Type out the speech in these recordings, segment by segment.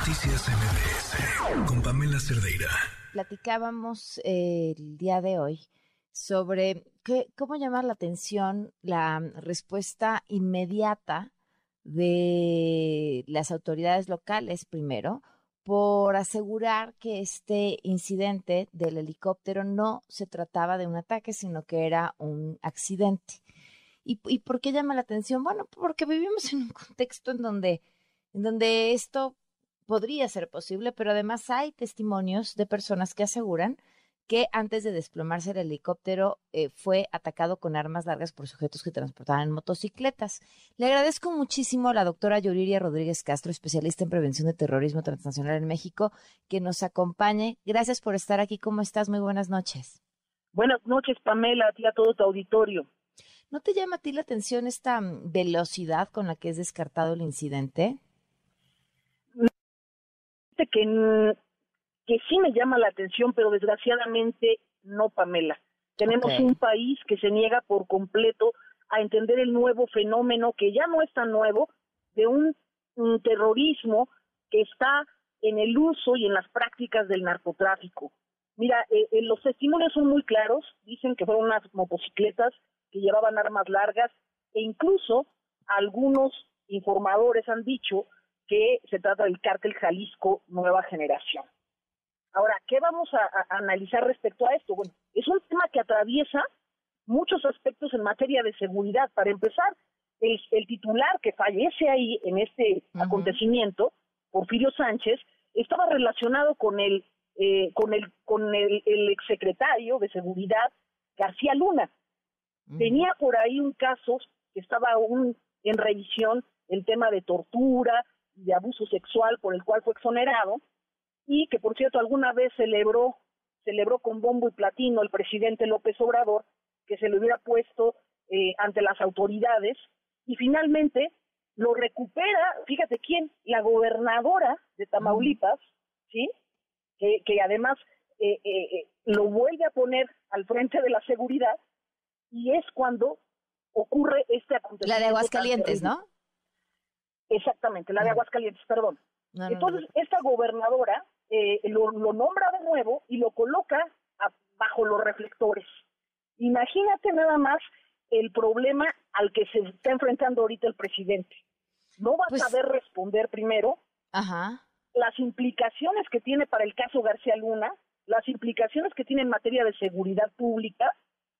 Noticias MBS con Pamela Cerdeira. Platicábamos eh, el día de hoy sobre cómo llamar la atención la respuesta inmediata de las autoridades locales primero por asegurar que este incidente del helicóptero no se trataba de un ataque, sino que era un accidente. ¿Y, y por qué llama la atención? Bueno, porque vivimos en un contexto en donde, en donde esto podría ser posible, pero además hay testimonios de personas que aseguran que antes de desplomarse el helicóptero eh, fue atacado con armas largas por sujetos que transportaban motocicletas. Le agradezco muchísimo a la doctora Yuriria Rodríguez Castro, especialista en prevención de terrorismo transnacional en México, que nos acompañe. Gracias por estar aquí. ¿Cómo estás? Muy buenas noches. Buenas noches, Pamela, a ti a todo tu auditorio. ¿No te llama a ti la atención esta mm, velocidad con la que es descartado el incidente? Que que sí me llama la atención, pero desgraciadamente no, Pamela. Tenemos un país que se niega por completo a entender el nuevo fenómeno, que ya no es tan nuevo, de un, terrorismo que está en el uso y en las prácticas del narcotráfico. Mira, eh, eh, los testimonios son muy claros, dicen que fueron unas motocicletas que llevaban armas largas e incluso algunos informadores han dicho que se trata del cártel Jalisco Nueva Generación. Ahora, ¿qué vamos a, analizar respecto a esto? Bueno, es un tema que atraviesa muchos aspectos en materia de seguridad. Para empezar, el, titular que fallece ahí en este acontecimiento, Porfirio Sánchez, estaba relacionado con el eh, con el con el, exsecretario de seguridad García Luna. Tenía por ahí un caso que estaba aún en revisión, el tema de tortura de abuso sexual por el cual fue exonerado y que por cierto alguna vez celebró celebró con bombo y platino el presidente López Obrador que se le hubiera puesto eh, ante las autoridades y finalmente lo recupera, fíjate quién, la gobernadora de Tamaulipas, ¿sí? Que, que además eh, eh, lo vuelve a poner al frente de la seguridad y es cuando ocurre este acontecimiento. La de Aguascalientes, ¿no? Exactamente, la de Aguascalientes, perdón. Entonces, esta gobernadora eh, lo, nombra de nuevo y lo coloca bajo los reflectores. Imagínate nada más el problema al que se está enfrentando ahorita el presidente. No va a pues saber responder primero las implicaciones que tiene para el caso García Luna, las implicaciones que tiene en materia de seguridad pública,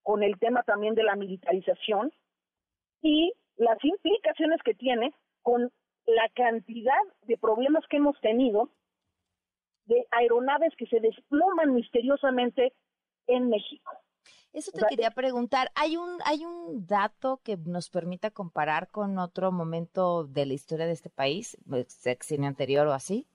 con el tema también de la militarización, y las implicaciones que tiene con la cantidad de problemas que hemos tenido de aeronaves que se desploman misteriosamente en México. Eso te quería preguntar, ¿hay un hay un dato que nos permita comparar con otro momento de la historia de este país, sexenio anterior o así?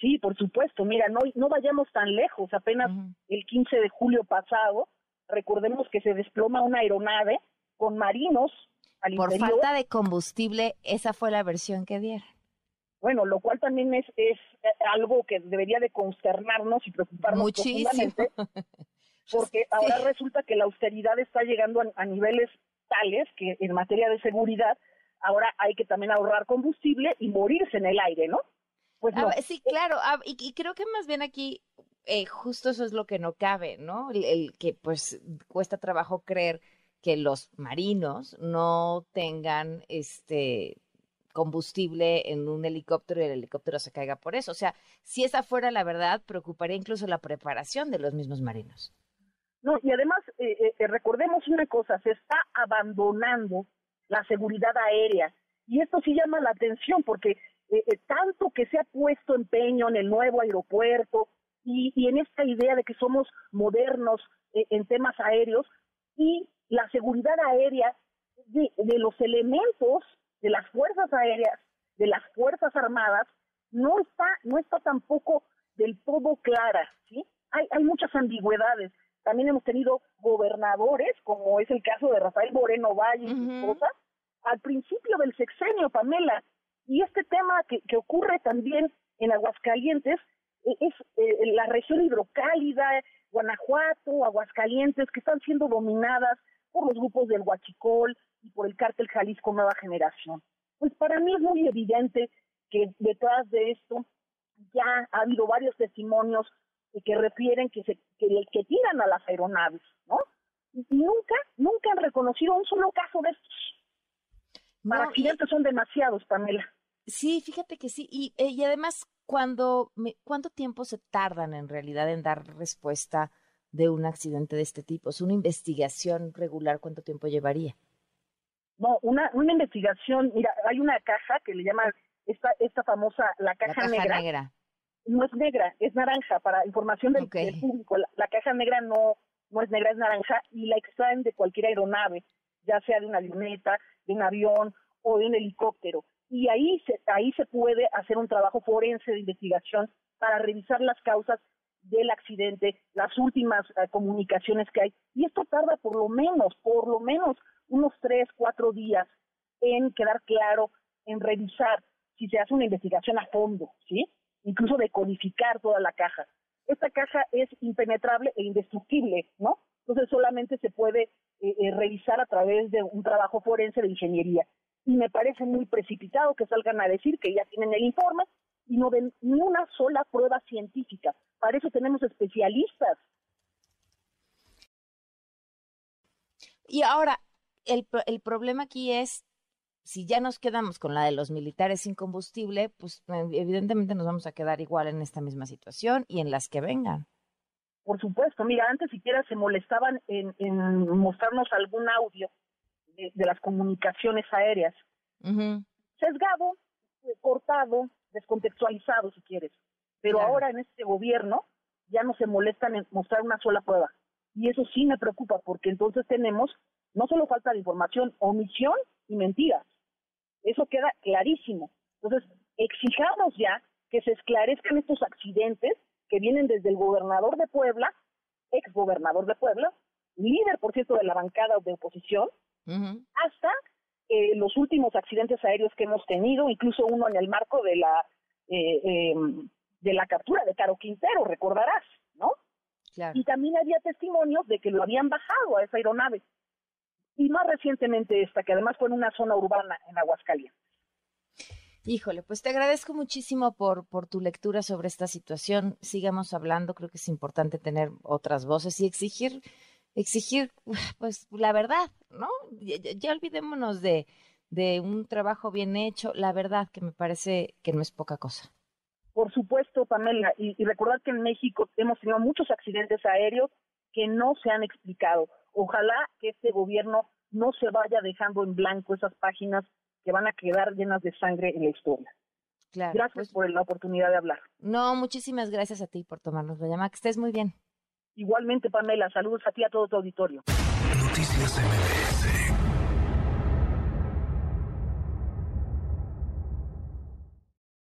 Sí, por supuesto. Mira, no no vayamos tan lejos, apenas el 15 de julio pasado, recordemos que se desploma una aeronave con marinos al Por falta de combustible, esa fue la versión que dieron. Bueno, lo cual también es, es eh, algo que debería de consternarnos y preocuparnos Muchísimo. porque ahora resulta que la austeridad está llegando a, niveles tales que en materia de seguridad ahora hay que también ahorrar combustible y morirse en el aire, ¿no? Pues sí, claro, y, creo que más bien aquí eh, justo eso es lo que no cabe, ¿no? el, que pues cuesta trabajo creer que los marinos no tengan este combustible en un helicóptero y el helicóptero se caiga por eso. O sea, si esa fuera la verdad, preocuparía incluso la preparación de los mismos marinos. No, y además, eh, eh, eh, recordemos una cosa, se está abandonando la seguridad aérea. Y esto sí llama la atención porque tanto que se ha puesto empeño en el nuevo aeropuerto y, y en esta idea de que somos modernos en temas aéreos y la seguridad aérea de, de los elementos de las fuerzas aéreas, de las fuerzas armadas, no está, no está tampoco del todo clara, ¿sí? Hay, hay muchas ambigüedades. También hemos tenido gobernadores, como es el caso de Rafael Moreno Valle y su esposa, al principio del sexenio, Pamela. Y este tema que, que ocurre también en Aguascalientes e, es eh, la región hidrocálida, Guanajuato, Aguascalientes, que están siendo dominadas por los grupos del Huachicol, y por el cártel Jalisco Nueva Generación. Pues para mí es muy evidente que detrás de esto ya ha habido varios testimonios que refieren que se que, que tiran a las aeronaves, ¿no? Y nunca, nunca han reconocido un solo caso de estos. Para accidentes son demasiados, Pamela. Sí, fíjate que sí. Y, eh, y además, cuando me, ¿cuánto tiempo se tardan en realidad en dar respuesta de un accidente de este tipo? ¿Es una investigación regular? ¿Cuánto tiempo llevaría? No, una, una investigación, mira, hay una caja que le llaman esta, esta famosa, la caja, negra. No es negra, es naranja, para información del, público. La, caja negra no, no es negra, es naranja y la extraen de cualquier aeronave, ya sea de una avioneta, de un avión o de un helicóptero. Y ahí se, ahí se puede hacer un trabajo forense de investigación para revisar las causas del accidente, las últimas eh, comunicaciones que hay. Y esto tarda por lo menos, por lo menos unos tres, cuatro días en quedar claro, en revisar si se hace una investigación a fondo, ¿sí? Incluso de codificar toda la caja. Esta caja es impenetrable e indestructible, ¿no? Entonces solamente se puede eh, eh, revisar a través de un trabajo forense de ingeniería. Y me parece muy precipitado que salgan a decir que ya tienen el informe y no ven ni una sola prueba científica. Para eso tenemos especialistas. Y ahora, el, el problema aquí es, si ya nos quedamos con la de los militares sin combustible, pues eh, evidentemente nos vamos a quedar igual en esta misma situación y en las que vengan. Por supuesto, mira, antes siquiera se molestaban en, mostrarnos algún audio de, las comunicaciones aéreas. Sesgado, eh, cortado, descontextualizado, si quieres. Pero ahora en este gobierno ya no se molestan en mostrar una sola prueba. Y eso sí me preocupa, porque entonces tenemos no solo falta de información, omisión y mentiras. Eso queda clarísimo. Entonces, exijamos ya que se esclarezcan estos accidentes que vienen desde el gobernador de Puebla, ex gobernador de Puebla, líder, por cierto, de la bancada de oposición, hasta eh, los últimos accidentes aéreos que hemos tenido, incluso uno en el marco de la eh, em, de la captura de Caro Quintero, recordarás, ¿no? Y también había testimonios de que lo habían bajado a esa aeronave y más recientemente esta, que además fue en una zona urbana en Aguascalientes. Híjole, pues te agradezco muchísimo por, por tu lectura sobre esta situación. Sigamos hablando, creo que es importante tener otras voces y exigir, exigir, pues la verdad, ¿no? Ya, olvidémonos de, de un trabajo bien hecho, la verdad que me parece que no es poca cosa. Por supuesto, Pamela, y, y recordar que en México hemos tenido muchos accidentes aéreos que no se han explicado. Ojalá que este gobierno no se vaya dejando en blanco esas páginas que van a quedar llenas de sangre en la historia. Claro, gracias pues por la oportunidad de hablar. No, muchísimas gracias a ti por tomarnos la llamada. Que estés muy bien. Igualmente, Pamela, saludos a ti y a todo tu auditorio. Noticias